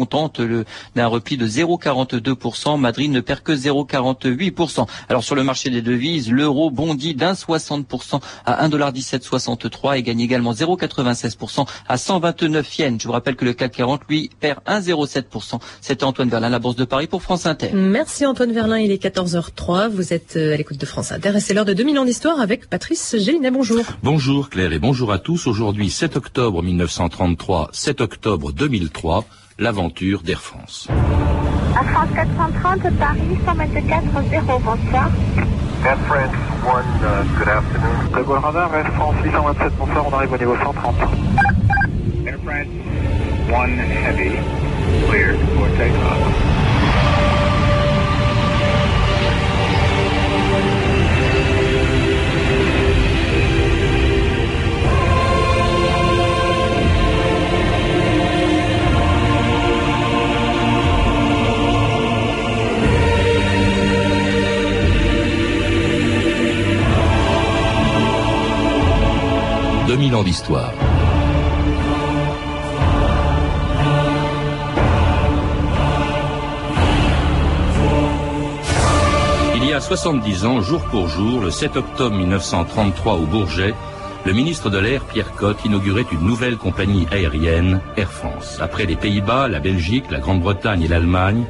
contente d'un repli de 0,42%. Madrid ne perd que 0,48%. Alors sur le marché des devises, l'euro bondit d'un 60% à 1,1763 et gagne également 0,96% à 129 yens. Je vous rappelle que le CAC 40, lui, perd 1,07%. C'était Antoine Verlin, la Bourse de Paris pour France Inter. Merci Antoine Verlin, il est 14h03. Vous êtes euh, à l'écoute de France Inter et c'est l'heure de 2000 ans d'histoire avec Patrice Gélinet. Bonjour. Bonjour Claire et bonjour à tous. Aujourd'hui 7 octobre 1933, 7 octobre 2003, l'aventure d'Air France. À France 430, Paris, 124 0, bonsoir. Air France 1, uh, good afternoon. Le radar, Air France 827, bonsoir, on arrive au niveau 130. Air France 1 Heavy, cleared for takeoff. D'histoire. Il y a 70 ans, jour pour jour, le 7 octobre 1933 au Bourget, le ministre de l'Air, Pierre Cotte, inaugurait une nouvelle compagnie aérienne, Air France. Après les Pays-Bas, la Belgique, la Grande-Bretagne et l'Allemagne,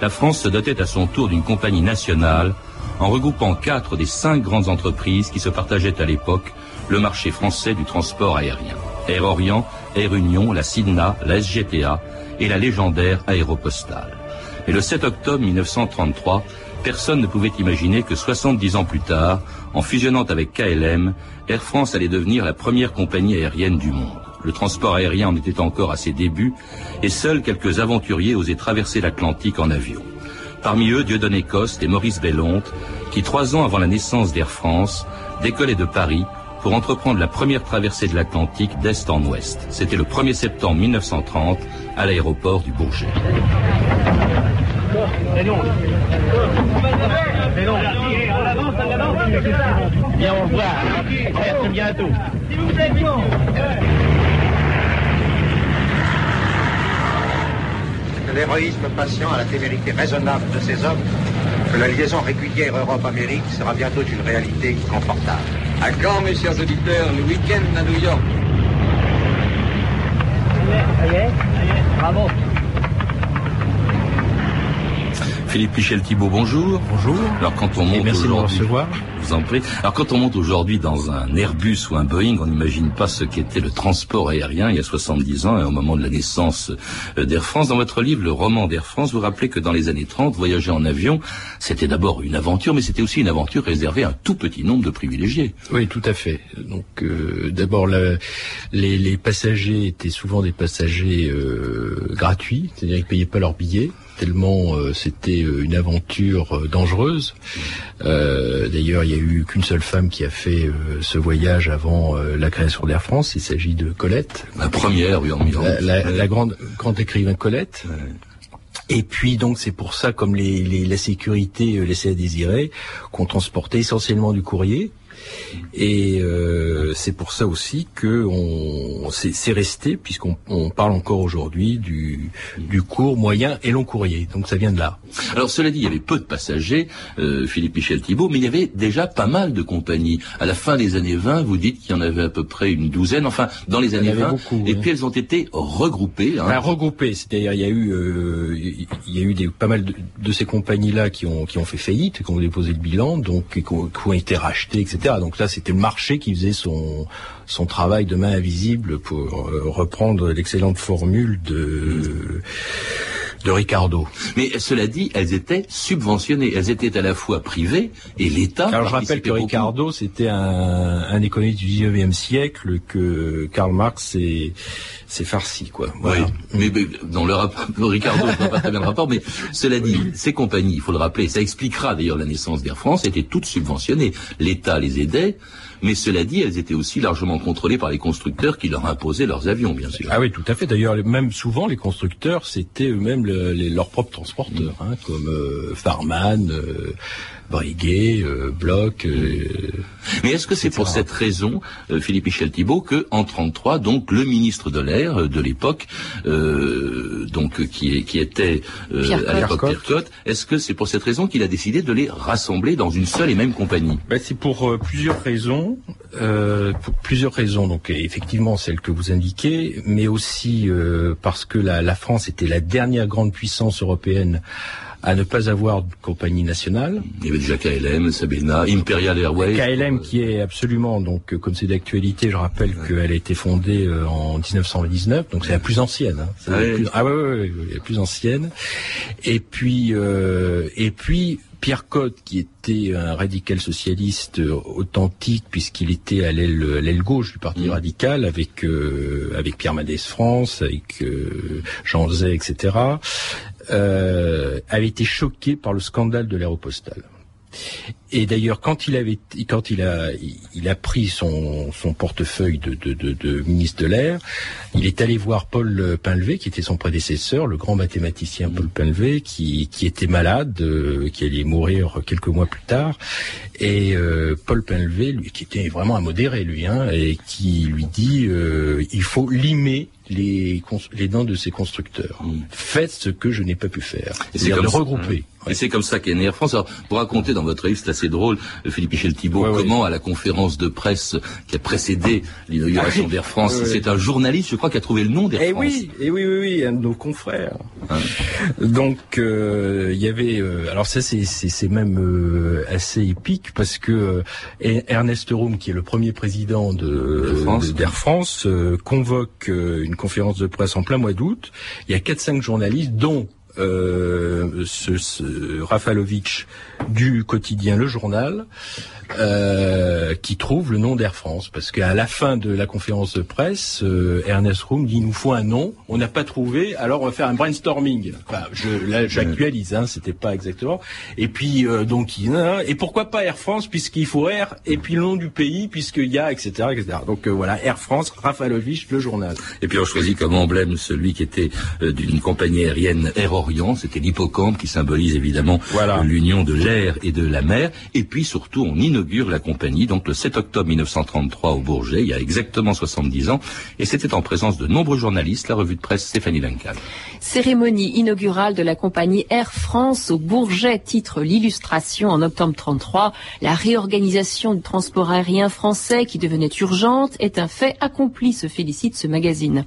la France se dotait à son tour d'une compagnie nationale en regroupant quatre des cinq grandes entreprises qui se partageaient à l'époque le marché français du transport aérien. Air Orient, Air Union, la Sidna, la SGTA et la légendaire Aéropostale. Mais le 7 octobre 1933, personne ne pouvait imaginer que 70 ans plus tard, en fusionnant avec KLM, Air France allait devenir la première compagnie aérienne du monde. Le transport aérien en était encore à ses débuts et seuls quelques aventuriers osaient traverser l'Atlantique en avion. Parmi eux, Dieudonné Coste et Maurice Bellonte, qui trois ans avant la naissance d'Air France, décollaient de Paris pour entreprendre la première traversée de l'Atlantique d'est en ouest. C'était le 1er septembre 1930 à l'aéroport du Bourget. L'héroïsme patient à la témérité raisonnable de ces hommes, que la liaison régulière Europe-Amérique sera bientôt une réalité confortable. À quand, mes chers auditeurs, le week-end à New York Bravo. Philippe Michel Thibault, bonjour. Bonjour. Alors quand on monte merci de recevoir. vous en prie. Alors quand on monte aujourd'hui dans un Airbus ou un Boeing, on n'imagine pas ce qu'était le transport aérien il y a 70 ans et au moment de la naissance euh, d'Air France. Dans votre livre, le roman d'Air France, vous rappelez que dans les années 30, voyager en avion, c'était d'abord une aventure, mais c'était aussi une aventure réservée à un tout petit nombre de privilégiés. Oui, tout à fait. Donc euh, d'abord, les, les, passagers étaient souvent des passagers euh, gratuits, c'est-à-dire qu'ils payaient pas leur billet tellement euh, c'était euh, une aventure euh, dangereuse. D'ailleurs, il n'y a eu qu'une seule femme qui a fait ce voyage avant la création d'Air France. Il s'agit de Colette. La première, oui, en La, la, grande, grande écrivain Colette. Et puis donc c'est pour ça, comme les, les, la sécurité laissait à désirer, qu'on transportait essentiellement du courrier et euh, c'est pour ça aussi que on, c'est resté, puisqu'on on parle encore aujourd'hui du, du court, moyen et long courrier. Donc ça vient de là. Alors cela dit, il y avait peu de passagers, euh, Philippe Michel Thibault, mais il y avait déjà pas mal de compagnies. À la fin des années 20, vous dites qu'il y en avait à peu près une douzaine, enfin dans les années 20, et puis elles ont été regroupées. Hein. regroupées, c'est-à-dire il y a eu, euh, il y a eu des, pas mal de, ces compagnies-là qui ont, qui ont fait faillite, qui ont déposé le bilan, donc qui ont, qui ont été rachetées, etc. Donc là, c'était le marché qui faisait son son travail de main invisible pour euh, reprendre l'excellente formule de de Ricardo. Mais cela dit, elles étaient subventionnées. Elles étaient à la fois privées et l'État. Alors je rappelle que Ricardo, c'était un, un économiste du 19e siècle que Karl Marx s'est farci, quoi. Oui, mais, dans le rapport, Ricardo, ne pas très bien le rapport, mais cela dit, ces compagnies, il faut le rappeler, ça expliquera d'ailleurs la naissance d'Air France, étaient toutes subventionnées. L'État les aidait, mais cela dit, elles étaient aussi largement contrôlées par les constructeurs qui leur imposaient leurs avions, bien sûr. Ah oui, tout à fait. D'ailleurs, même souvent, les constructeurs, c'était eux-mêmes leurs propres transporteurs, hein, comme Farman, Briguet, euh, Bloch. Euh, Mais est-ce que c'est pour cette raison, euh, Philippe Michel Thibault, que en 33, donc le ministre de l'air de l'époque, donc qui, qui était à l'époque Pierre Cotte, est-ce que c'est pour cette raison qu'il a décidé de les rassembler dans une seule et même compagnie? Ben, C'est pour plusieurs raisons. pour plusieurs raisons, donc effectivement celle que vous indiquez, mais aussi parce que la, la France était la dernière grande puissance européenne à ne pas avoir de compagnie nationale. Il y avait déjà KLM, Sabena, Imperial Airways. KLM qui est absolument, donc comme c'est d'actualité, je rappelle qu'elle a été fondée euh, en 1919, donc c'est la plus ancienne. Hein. Ah, la plus, ah ouais, ouais, ouais, la plus ancienne. Et puis, euh, et puis Pierre Cotte, qui était un radical socialiste authentique, puisqu'il était à l'aile gauche du Parti mmh. radical, avec euh, avec Pierre Mendès France, avec euh, Jean Zay, etc., euh, avait été choqué par le scandale de l'aéropostale. Et d'ailleurs, quand il avait, quand il a, il a pris son, son portefeuille de, de, de, de, ministre de l'air, il est allé voir Paul Pinlevé, qui était son prédécesseur, le grand mathématicien Paul Pinlevé, qui, qui était malade, euh, qui allait mourir quelques mois plus tard, et euh, Paul Pinlevé, lui, qui était vraiment un modéré, lui, hein, et qui lui dit, euh, il faut limer les, les dents de ces constructeurs. Mm. Faites ce que je n'ai pas pu faire. C'est-à-dire de regrouper. Et c'est comme ça qu'est né Air France. Alors, vous racontez dans votre livre, c'est assez drôle, Philippe Michel Thibault, comment à la conférence de presse qui a précédé l'inauguration d'Air France, c'est un journaliste, je crois, qui a trouvé le nom d'Air eh France. Oui, et eh oui, oui, oui, un de nos confrères. Donc, euh, il y avait, euh, alors ça, c'est même euh, assez épique parce que Ernest Roum, qui est le premier président d'Air France, convoque une une conférence de presse en plein mois d'août. Il y a 4-5 journalistes, dont euh, ce, Rafalovitch du quotidien Le Journal, euh, qui trouve le nom d'Air France. Parce qu'à la fin de la conférence de presse, euh, Ernest Roum dit, il nous faut un nom, on n'a pas trouvé, alors on va faire un brainstorming. Enfin, je, j'actualise, hein, c'était pas exactement. Et puis, euh, donc, et pourquoi pas Air France, puisqu'il faut Air, et puis le nom du pays, puisqu'il y a, etc.. Donc voilà, Air France, Rafalovich, le journal. Et puis on choisit comme emblème celui qui était d'une compagnie aérienne Air Orient, c'était l'hippocampe qui symbolise évidemment l'union de l'air et de la mer. Et puis surtout, on inaugure la compagnie, donc le 7 octobre 1933 au Bourget, il y a exactement 70 ans, et c'était en présence de nombreux journalistes, la revue de presse Stéphanie Duncan. Cérémonie inaugurale de la compagnie Air France au Bourget, titre l'illustration en octobre 33. La réorganisation du transport aérien français qui devenait urgente est un fait accompli, se félicite ce magazine.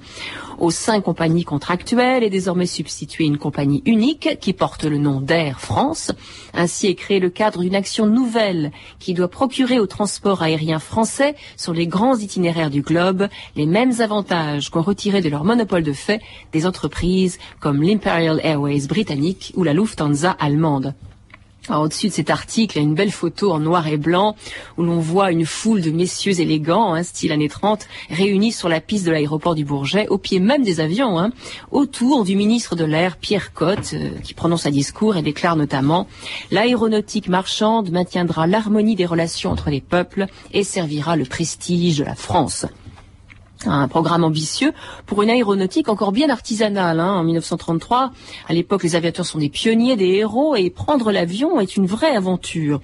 Aux cinq compagnies contractuelles est désormais substituée une compagnie unique qui porte le nom d'Air France. Ainsi est créé le cadre d'une action nouvelle qui doit procurer au transport aérien français sur les grands itinéraires du globe les mêmes avantages qu'ont retirés de leur monopole de fait des entreprises comme l'Imperial Airways britannique ou la Lufthansa allemande. Au-dessus de cet article, il y a une belle photo en noir et blanc où l'on voit une foule de messieurs élégants, hein, style années 30, réunis sur la piste de l'aéroport du Bourget, au pied même des avions, hein, autour du ministre de l'Air, Pierre Cotte, euh, qui prononce un discours et déclare notamment « L'aéronautique marchande maintiendra l'harmonie des relations entre les peuples et servira le prestige de la France » un programme ambitieux pour une aéronautique encore bien artisanale. Hein, en 1933, à l'époque, les aviateurs sont des pionniers, des héros, et prendre l'avion est une vraie aventure.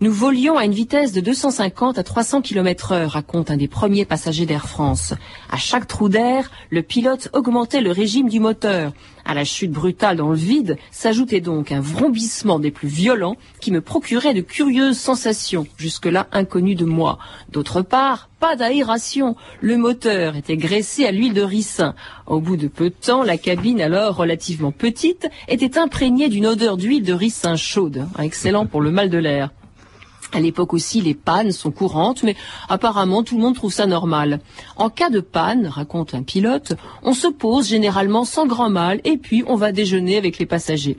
Nous volions à une vitesse de 250 à 300 km heure, raconte un des premiers passagers d'Air France. À chaque trou d'air, le pilote augmentait le régime du moteur. À la chute brutale dans le vide s'ajoutait donc un vrombissement des plus violents qui me procurait de curieuses sensations, jusque-là inconnues de moi. D'autre part, pas d'aération. Le moteur était graissé à l'huile de ricin. Au bout de peu de temps, la cabine, alors relativement petite, était imprégnée d'une odeur d'huile de ricin chaude, excellent pour le mal de l'air. À l'époque aussi, les pannes sont courantes, mais apparemment tout le monde trouve ça normal. En cas de panne, raconte un pilote, on se pose généralement sans grand mal et puis on va déjeuner avec les passagers.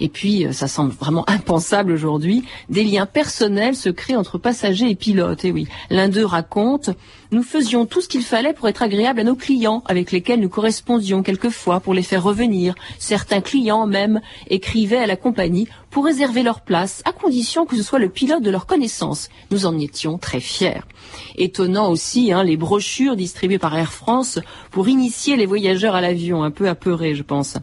Et puis, euh, ça semble vraiment impensable aujourd'hui, des liens personnels se créent entre passagers et pilotes. Et oui, l'un d'eux raconte, nous faisions tout ce qu'il fallait pour être agréable à nos clients, avec lesquels nous correspondions quelquefois pour les faire revenir. Certains clients même écrivaient à la compagnie pour réserver leur place, à condition que ce soit le pilote de leur connaissance. Nous en étions très fiers. Étonnant aussi, hein, les brochures distribuées par Air France pour initier les voyageurs à l'avion, un peu apeurés, je pense.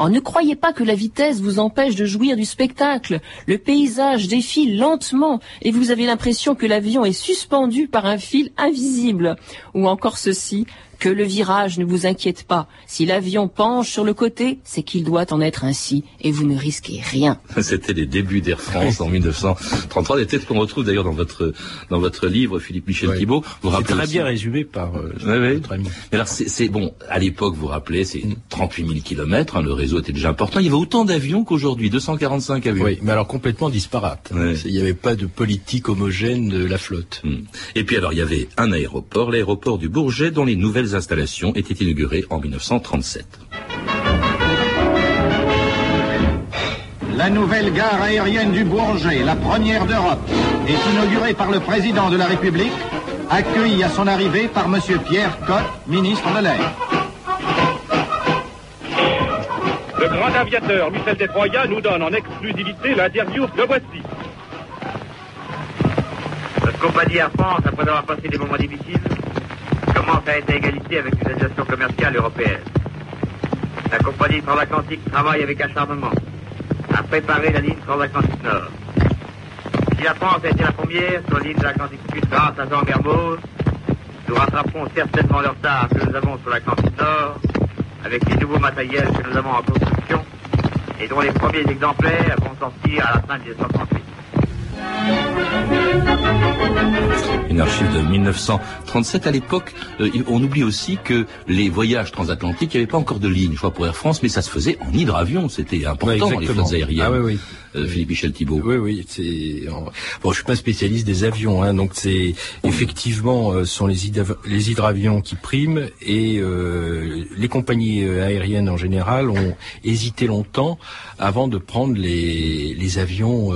Oh, ne croyez pas que la vitesse vous empêche de jouir du spectacle. Le paysage défile lentement et vous avez l'impression que l'avion est suspendu par un fil invisible. Ou encore ceci, que le virage ne vous inquiète pas. Si l'avion penche sur le côté, c'est qu'il doit en être ainsi, et vous ne risquez rien. C'était les débuts d'Air France en 1933, des têtes qu'on retrouve d'ailleurs dans votre dans votre livre, Philippe Michel Thibault. Vous rappelez très bien résumé par euh, oui, ami. Mais alors c'est bon, à l'époque, vous vous rappelez, c'est 38 000 kilomètres, hein, le réseau était déjà important. Il y avait autant d'avions qu'aujourd'hui, 245 avions. Oui, mais alors complètement disparate. Il n'y avait pas de politique homogène de la flotte. Hmm. Et puis alors il y avait un aéroport, l'aéroport du Bourget, dont les nouvelles installations était inaugurée en 1937. La nouvelle gare aérienne du Bourget, la première d'Europe, est inaugurée par le président de la République, accueillie à son arrivée par M. Pierre Cotte, ministre de l'Air. Le grand aviateur Michel Destroyat nous donne en exclusivité l'interview de voici. Notre compagnie Air France, après avoir passé des moments difficiles, à être à égalité avec les associations commerciales européennes. La compagnie transatlantique travaille avec acharnement à préparer la ligne transatlantique Nord. Si la France a été la première sur la ligne de l'Atlantique Sud grâce à Jean Mermoz, nous rattraperons certainement le retard que nous avons sur l'Atlantique Nord avec les nouveaux matériels que nous avons en construction et dont les premiers exemplaires vont sortir à la fin de 1938. Une archive de 1937. À l'époque, euh, on oublie aussi que les voyages transatlantiques, il n'y avait pas encore de ligne, je crois, pour Air France, mais ça se faisait en hydravion. C'était important, les flottes aériennes. Ah, oui, oui. Euh, Philippe Michel Thibault. Oui, oui. C'est bon, je suis pas spécialiste des avions, hein, donc c'est effectivement euh, sont les, les hydravions qui priment et euh, les compagnies aériennes en général ont hésité longtemps avant de prendre les, les avions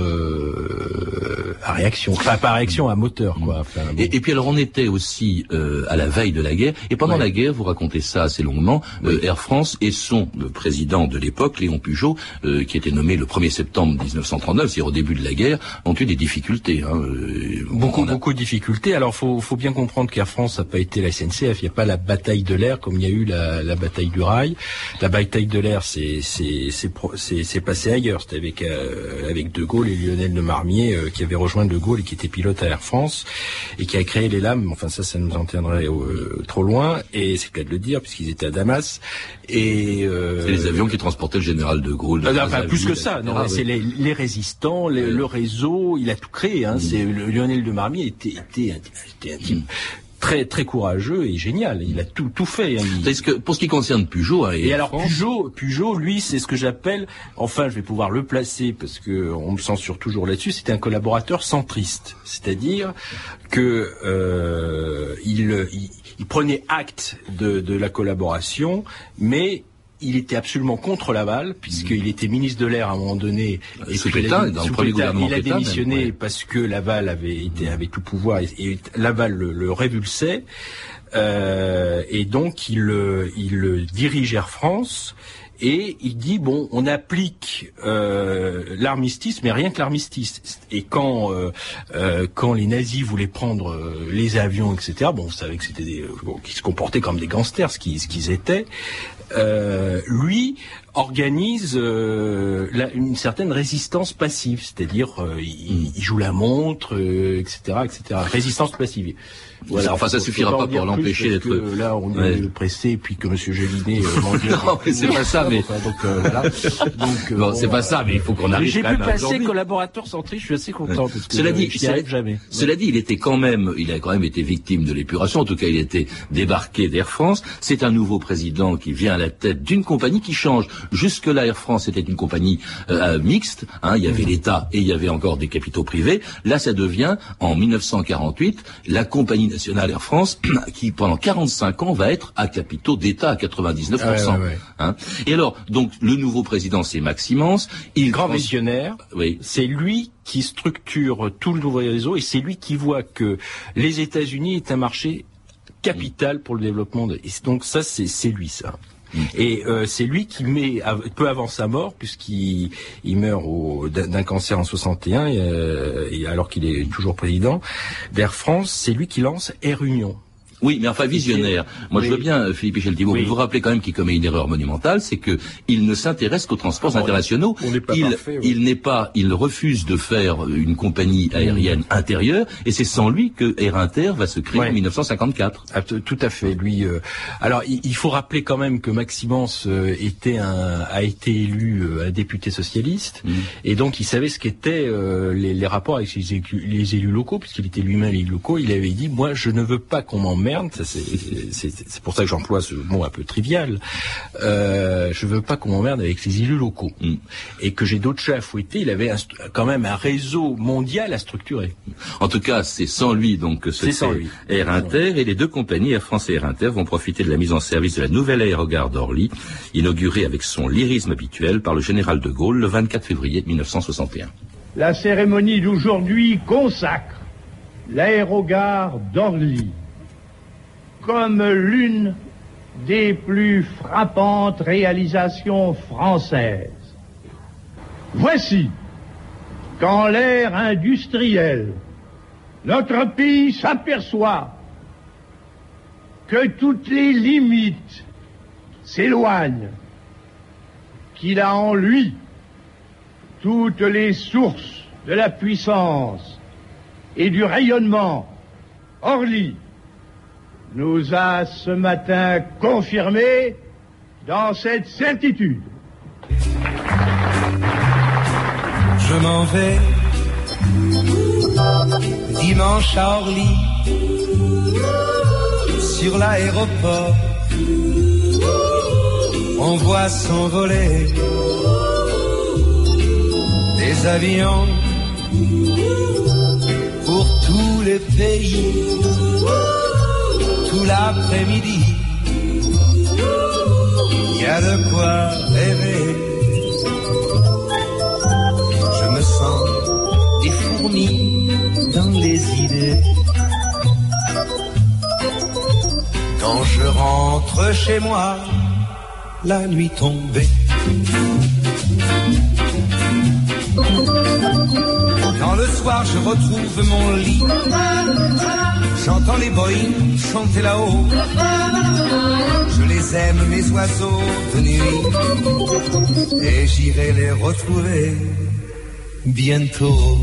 à réaction, enfin pas à réaction, à moteur, quoi. Enfin, et, et, puis alors on était aussi à la veille de la guerre et pendant la guerre, vous racontez ça assez longuement, Air France et son président de l'époque, Léon Pujot, qui était nommé le 1er septembre 1939, c'est-à-dire au début de la guerre, ont eu des difficultés. Hein. Euh, beaucoup, beaucoup de difficultés. Alors, faut, faut bien comprendre qu'Air France n'a pas été la SNCF. Il n'y a pas la bataille de l'air comme il y a eu la, la bataille du rail. La bataille de l'air, c'est, passé ailleurs. C'était avec, euh, avec De Gaulle et Lionel de Marmier euh, qui avait rejoint De Gaulle et qui était pilote à Air France et qui a créé les lames. Enfin, ça, ça nous en tiendrait trop loin. Et c'est le cas de le dire puisqu'ils étaient à Damas. Et c'est les avions qui transportaient le général De Gaulle. Ah, enfin, plus que ça. Non, c'est les, les résistants, le réseau, il a tout créé. Hein. C'est Lionel de Marmier était, était, un type très très courageux et génial. Il a tout tout fait. Hein. que pour ce qui concerne Peugeot hein, et, alors Peugeot, Peugeot, lui, c'est ce que j'appelle, enfin, je vais pouvoir le placer parce que on me censure toujours là-dessus. C'était un collaborateur centriste, c'est-à-dire que euh, il, il, prenait acte de, de la collaboration, mais il était absolument contre Laval, puisqu'il mmh. était ministre de l'air à un moment donné. Et sous Pétain, dans le premier gouvernement Il a démissionné parce que Laval avait été avait tout pouvoir et, Laval le, révulsait. Euh, et donc il, il dirige Air France et il dit bon, on applique euh, l'armistice, mais rien que l'armistice. Et quand euh, euh, quand les nazis voulaient prendre les avions, etc. Bon, vous savez que c'était des qui se comportaient comme des gangsters, ce qu'ils ce qu'ils étaient. Lui organise une certaine résistance passive, c'est-à-dire il, il, joue la montre, etc., etc. Résistance passive. Voilà, enfin, ça suffira pas pour l'empêcher d'être. Là, on est pressé, puis que Monsieur Gélinet euh, non, c'est pas ça, mais. donc, euh, voilà. donc euh, c'est pas ça, mais il faut qu'on arrive. J'ai pu passer collaborateur centriste, je suis assez content parce que cela dit, cela, jamais. Cela dit, il était quand même, il a quand même été victime de l'épuration. En tout cas, il était débarqué d'Air France. C'est un nouveau président qui vient à la tête d'une compagnie qui change. Jusque là, Air France était une compagnie euh, mixte. Hein, il y avait mmh. l'État et il y avait encore des capitaux privés. Là, ça devient en 1948 la compagnie nationale Air France, qui pendant 45 ans va être à capitaux d'État à 99%. Hein. Et alors, donc le nouveau président, c'est Maximens. Il grand visionnaire. Oui. C'est lui qui structure tout le nouveau réseau et c'est lui qui voit que les États-Unis est un marché capital pour le développement. De... Et donc ça, c'est lui ça. Mm. Et euh, c'est lui qui met, peu avant sa mort, puisqu'il il meurt d'un cancer en 61, euh, et alors qu'il est toujours président d'Air France, c'est lui qui lance Air Union. Oui, mais enfin visionnaire. Moi, je veux bien, Philippe Michel Thibault, vous vous rappelez quand même qu'il commet une erreur monumentale, c'est que il ne s'intéresse qu'aux transports Oh, internationaux. on pas il, parfait, oui. il n'est pas, il refuse de faire une compagnie aérienne intérieure, et c'est sans lui que Air Inter va se créer en 1954. Ah, Tout à fait. Lui. euh, alors, il, faut rappeler quand même que Maximens euh, était un, a été élu euh, un député socialiste, Mm. et donc il savait ce qu'étaient euh, les, les rapports avec les élus locaux, puisqu'il était lui-même élu locaux. Il avait dit moi, je ne veux pas qu'on m'emmerde. C'est pour ça que j'emploie ce mot un peu trivial. Euh, je veux pas qu'on m'emmerde avec les élus locaux, Mm. et que j'ai d'autres chats à fouetter. Il avait un quand même un réseau mondial à structurer. En tout cas, c'est sans lui donc que se C'est sans lui. Air Inter et les deux compagnies Air France et Air Inter vont profiter de la mise en service de la nouvelle aérogare d'Orly, inaugurée avec son lyrisme habituel par le général de Gaulle le 24 février 1961. La cérémonie d'aujourd'hui consacre l'aérogare d'Orly comme l'une des plus frappantes réalisations françaises. Voici qu'en l'ère industrielle, notre pays s'aperçoit que toutes les limites s'éloignent, qu'il a en lui toutes les sources de la puissance et du rayonnement. Orly nous a ce matin confirmé dans cette certitude. Je m'en vais dimanche à Orly sur l'aéroport. On voit s'envoler des avions pour tous les pays tout l'après-midi. Il y a de quoi rêver. Je me sens des fourmis dans les idées. Quand je rentre chez moi, la nuit tombée. Soir je retrouve mon lit, j'entends les boïs chanter là-haut. Je les aime, mes oiseaux de nuit, et j'irai les retrouver bientôt.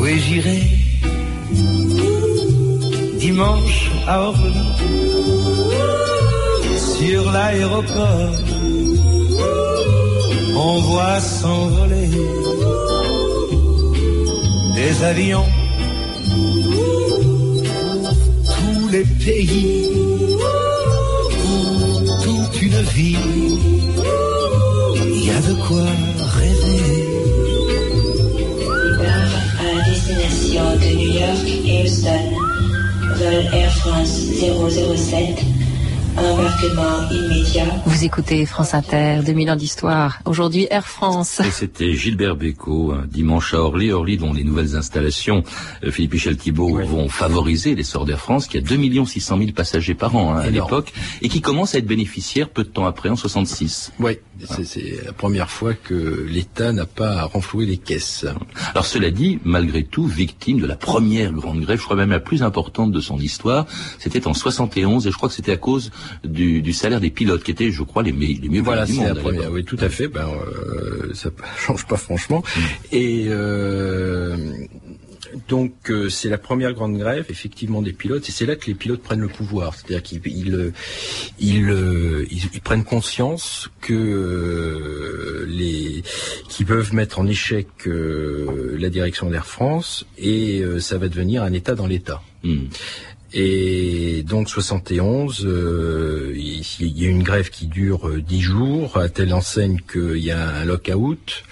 Oui, j'irai dimanche à Orly, sur l'aéroport. On voit s'envoler des avions tous les pays, toute une vie. Il y a de quoi rêver. à destination de New York et Houston. Vol Air France 007. Embarquement immédiat. Vous écoutez France Inter, 2000 ans d'histoire. Aujourd'hui, Air France. Et c'était Gilbert Bécaud, un dimanche à Orly, Orly dont les nouvelles installations, euh, Philippe Michel Thibault, vont favoriser l'essor d'Air France, qui a 2 600 000 passagers par an hein, à l'époque, et qui commence à être bénéficiaire peu de temps après, en 66. Oui, c'est- c'est la première fois que l'État n'a pas à renflouer les caisses. Alors cela dit, malgré tout, victime de la première grande grève, je crois même la plus importante de son histoire, c'était en 71, et je crois que c'était à cause du, du salaire des pilotes, qui étaient, je crois, les, les mieux Voilà, payés du c'est la première. Oui, tout à fait. Ben, euh, ça change pas franchement. Et euh, donc euh, c'est la première grande grève, effectivement, des pilotes. Et c'est là que les pilotes prennent le pouvoir. C'est-à-dire qu'ils ils, euh, ils, euh, ils- ils prennent conscience que euh, les qu'ils peuvent mettre en échec euh, la direction d'Air France et euh, ça va devenir un État dans l'État. Hmm. Et donc 71, euh, il y a une grève qui dure dix jours, à telle enseigne qu'il y a un lock-out.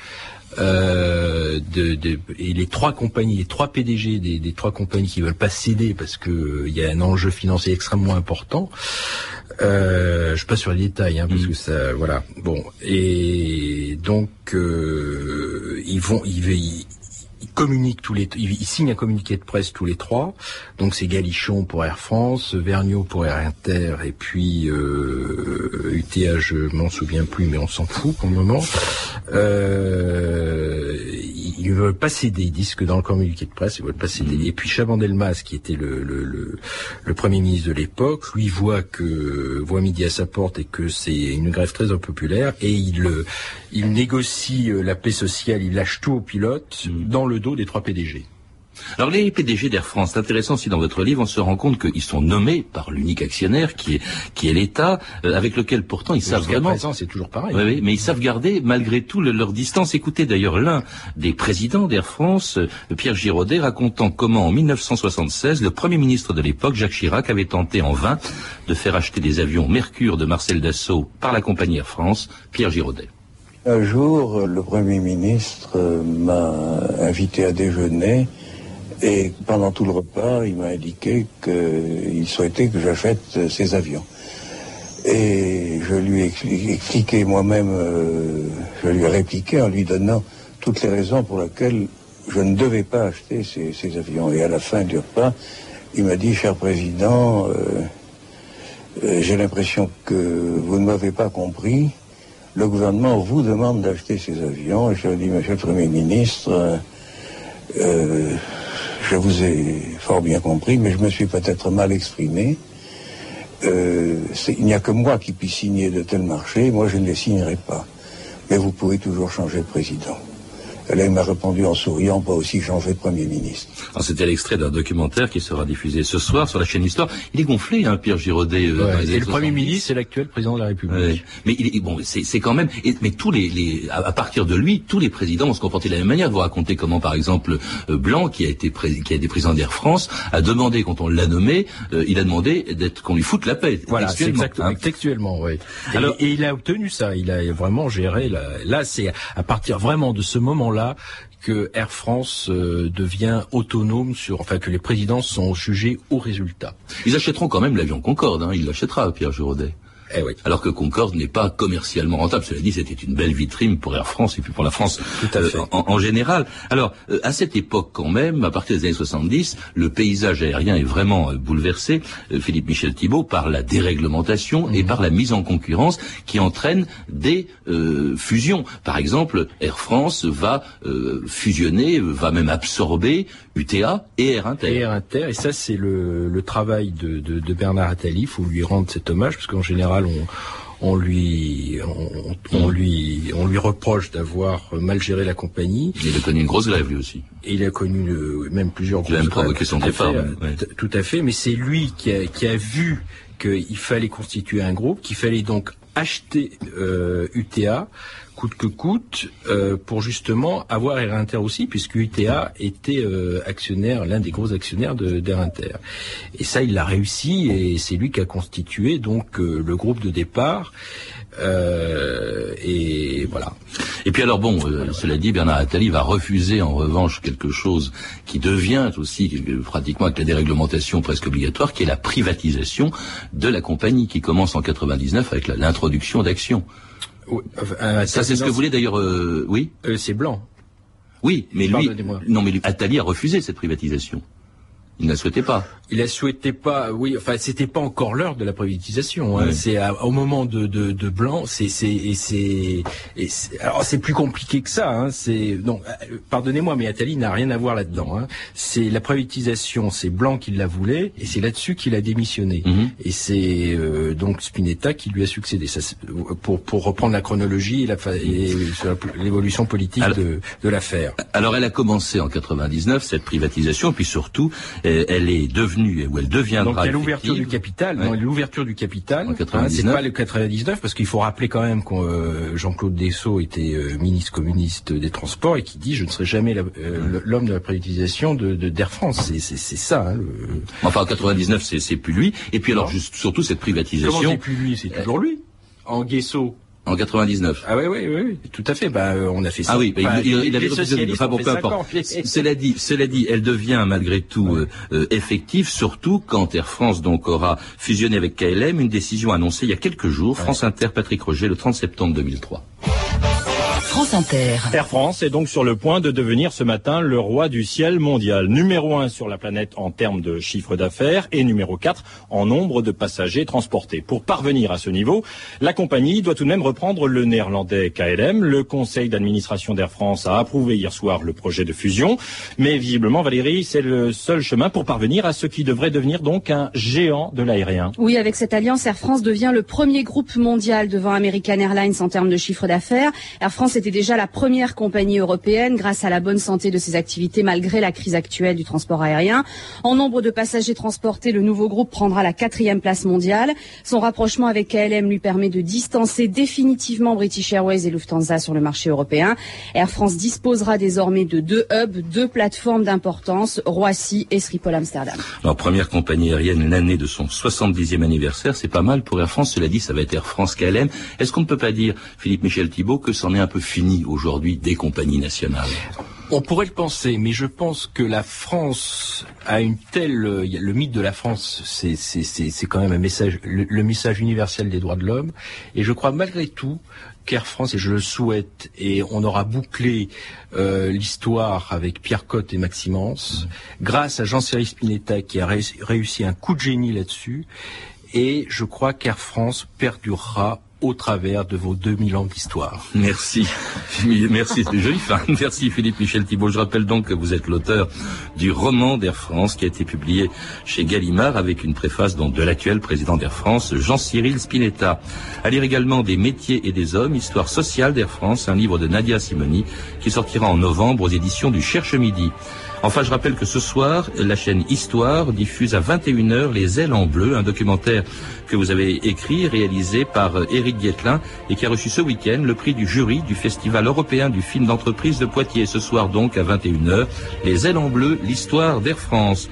Euh, de, de- et les trois compagnies, les trois PDG des, des trois compagnies qui veulent pas céder parce que euh, il y a un enjeu financier extrêmement important. Euh, je passe sur les détails hein, parce que ça, voilà. Bon, et donc euh, ils vont, ils, ils communiquent tous les, ils, un communiqué de presse tous les trois. Donc c'est Galichon pour Air France, Vergniaud pour Air Inter et puis euh, UTA, je m'en souviens plus, mais on s'en fout pour le moment. Euh, ils, veulent pas céder, ils disent que dans le communiqué de presse, ils veulent pas céder. Et puis Chaban-Delmas, qui était le, le, le, le premier ministre de l'époque, lui voit que voit midi à sa porte et que c'est une grève très impopulaire et il il négocie la paix sociale, il lâche tout aux pilotes dans le dos des trois PDG. Alors les PDG d'Air France, c'est intéressant si dans votre livre on se rend compte qu'ils sont nommés par l'unique actionnaire qui est qui est l'État, euh, avec lequel pourtant ils savent vraiment. c'est toujours pareil. Oui, mais ils savent garder malgré tout leur distance. Écoutez d'ailleurs l'un des présidents d'Air France, euh, Pierre Giraudet, racontant comment en 1976 le premier ministre de l'époque, Jacques Chirac, avait tenté en vain de faire acheter des avions Mercure de Marcel Dassault par la compagnie Air France. Pierre Giraudet. Un jour, le Premier ministre euh, m'a invité à déjeuner et pendant tout le repas, il m'a indiqué qu'il souhaitait que j'achète ces avions. Et je lui ai expliqué moi-même, euh, je lui ai répliqué en lui donnant toutes les raisons pour lesquelles je ne devais pas acheter ces, avions. Et à la fin du repas, il m'a dit, cher président, euh, euh, j'ai l'impression que vous ne m'avez pas compris. Le gouvernement vous demande d'acheter ces avions. Et je lui ai dit, monsieur le Premier ministre, je vous ai fort bien compris, mais je me suis peut-être mal exprimé. Euh, il n'y a que moi qui puisse signer de tels marchés, moi je ne les signerai pas. Mais vous pouvez toujours changer de président. Là, il m'a répondu en souriant, pas aussi changer de Premier ministre. C'était l'extrait d'un documentaire qui sera diffusé ce soir sur la chaîne Histoire. Il est gonflé, hein, Pierre Giraudet. Euh, et le Premier ministre, c'est l'actuel président de la République. Mais il est, bon, c'est quand même. mais tous les, les à, partir de lui, tous les présidents vont se comporter de la même manière. Vous racontez comment, par exemple, euh, Blanc, qui a été qui a été président d'Air France, a demandé quand on l'a nommé, euh, il a demandé d'être qu'on lui foute la paix. Voilà, textuellement, exactement, hein. textuellement, oui. Alors, et, il a obtenu ça. Il a vraiment géré. là c'est à partir vraiment de ce moment-là que Air France euh, devient autonome sur, enfin que les présidents sont jugés au résultat. Ils achèteront quand même l'avion Concorde, hein, il l'achètera, Pierre Giraudet. Eh Alors que Concorde n'est pas commercialement rentable. Cela dit, c'était une belle vitrine pour Air France et puis pour la France euh, en, général. Alors, euh, à cette époque quand même, à partir des années 70, le paysage aérien est vraiment euh, bouleversé, Philippe Michel Thibault, par la déréglementation et mhm. par la mise en concurrence qui entraîne des fusions. Par exemple, Air France va fusionner, va même absorber UTA et Air Inter. Et Air Inter, et ça c'est le, le, travail de, de, de Bernard Attali, il faut lui rendre cet hommage, parce qu'en général on, on lui, on, lui, on lui reproche d'avoir mal géré la compagnie. Il a connu une grosse grève lui aussi. Et il a connu même plusieurs grosses grèves. Il a même provoqué son départ. Tout à fait, mais c'est lui qui a, qui a vu qu'il fallait constituer un groupe, qu'il fallait donc acheter euh, UTA coûte que coûte euh, pour justement avoir Air Inter aussi, puisque UTA était euh, actionnaire, l'un des gros actionnaires d'Air Inter. Et ça, il l'a réussi et c'est lui qui a constitué donc euh, le groupe de départ. et voilà. Et puis alors bon, cela dit, Bernard Attali va refuser en revanche quelque chose qui devient aussi pratiquement avec la déréglementation presque obligatoire, qui est la privatisation de la compagnie, qui commence en 99 avec l'introduction d'actions. Euh, ça, c'est ce que voulait d'ailleurs. Euh, oui. Euh, c'est blanc. Oui, mais lui, non, mais lui, Attali a refusé cette privatisation. Il ne la souhaitait pas. Il la souhaitait pas. Oui, enfin, c'était pas encore l'heure de la privatisation. Hein. C'est au moment de, de, de Blanc. C'est c'est c'est alors c'est plus compliqué que ça. Hein. C'est non. Pardonnez-moi, mais Attali n'a rien à voir là-dedans. Hein. C'est la privatisation. C'est Blanc qui la voulait et c'est là-dessus qu'il a démissionné. Mhm. Et c'est euh, donc Spinetta qui lui a succédé. Ça, pour pour reprendre la chronologie et l'évolution politique de de l'affaire. Alors, elle a commencé en 99 cette privatisation, puis surtout elle est devenue, ou elle deviendra. Donc il y a l'ouverture du capital. l'ouverture du capital. Hein, c'est pas le 99 parce qu'il faut rappeler quand même que euh, Jean-Claude Dessau était euh, ministre communiste des Transports et qui dit je ne serai jamais euh, l'homme de la privatisation de d'Air France. C'est ça. Hein, Enfin en 99 c'est plus lui. Et puis alors juste surtout cette privatisation. Comment c'est plus lui? C'est toujours lui. En Guesso. En 99. Ah oui, oui, oui, tout à fait. Bah, euh, on a fait ça. Ah oui, bah, il, il, avait refusé. Enfin bon, peu importe. Cela dit, cela dit, elle devient malgré tout euh, euh, effective, surtout quand Air France donc aura fusionné avec KLM, une décision annoncée il y a quelques jours. France Inter, Patrick Roger, le 30 septembre 2003. France Inter. Air France est donc sur le point de devenir ce matin le roi du ciel mondial. Numéro 1 sur la planète en termes de chiffre d'affaires et numéro 4 en nombre de passagers transportés. Pour parvenir à ce niveau, la compagnie doit tout de même reprendre le néerlandais KLM. Le conseil d'administration d'Air France a approuvé hier soir le projet de fusion. Mais visiblement, Valérie, c'est le seul chemin pour parvenir à ce qui devrait devenir donc un géant de l'aérien. Oui, avec cette alliance, Air France devient le premier groupe mondial devant American Airlines en termes de chiffre d'affaires. Air France était déjà la première compagnie européenne grâce à la bonne santé de ses activités malgré la crise actuelle du transport aérien. En nombre de passagers transportés, le nouveau groupe prendra la quatrième place mondiale. Son rapprochement avec KLM lui permet de distancer définitivement British Airways et Lufthansa sur le marché européen. Air France disposera désormais de deux hubs, deux plateformes d'importance, Roissy et Schiphol Amsterdam. Première compagnie aérienne l'année de son 70e anniversaire, c'est pas mal pour Air France. Cela dit, ça va être Air France KLM. Est-ce qu'on ne peut pas dire, Philippe Michel Thibault, que c'en est un peu fini aujourd'hui des compagnies nationales on pourrait le penser, mais je pense que la France a une telle, le mythe de la France, c'est quand même un message, le, message universel des droits de l'homme, et je crois malgré tout qu'Air France, et je le souhaite, et on aura bouclé euh, l'histoire avec Pierre Cotte et Maximence, mmh. grâce à Jean-Cyril Spinetta qui a réussi un coup de génie là-dessus, et je crois qu'Air France perdurera au travers de vos 2000 ans d'histoire. Merci. Merci, c'est joli fin. Merci Philippe Michel Thibault. Je rappelle donc que vous êtes l'auteur du roman d'Air France qui a été publié chez Gallimard avec une préface de l'actuel président d'Air France, Jean-Cyril Spinetta. À lire également Des métiers et des hommes, histoire sociale d'Air France, un livre de Nadia Simoni qui sortira en novembre aux éditions du Cherche Midi. Enfin, je rappelle que ce soir, la chaîne Histoire diffuse à 21h Les ailes en bleu, un documentaire que vous avez écrit, réalisé par Éric Guetlin et qui a reçu ce week-end le prix du jury du Festival européen du film d'entreprise de Poitiers. Ce soir donc à 21h, Les ailes en bleu, l'histoire d'Air France.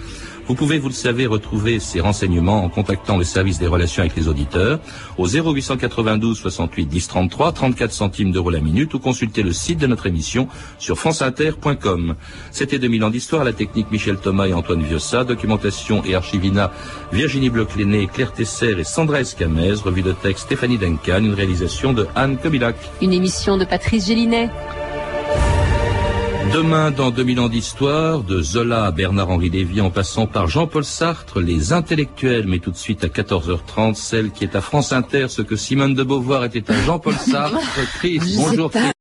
Vous pouvez, vous le savez, retrouver ces renseignements en contactant le service des relations avec les auditeurs au 0892 68 10 33, 34 centimes d'euros la minute ou consulter le site de notre émission sur franceinter.com. C'était 2000 ans d'histoire, la technique Michel Thomas et Antoine Viossa, documentation et archivina Virginie bloch Claire Tesser et Sandra Escamez, revue de texte Stéphanie Duncan, une réalisation de Anne Kobilac. Une émission de Patrice Gélinet. Demain, dans 2000 ans d'histoire, de Zola à Bernard-Henri Lévy en passant par Jean-Paul Sartre, les intellectuels, mais tout de suite à 14h30, celle qui est à France Inter, ce que Simone de Beauvoir était à Jean-Paul Sartre. Chris, bonjour Chris.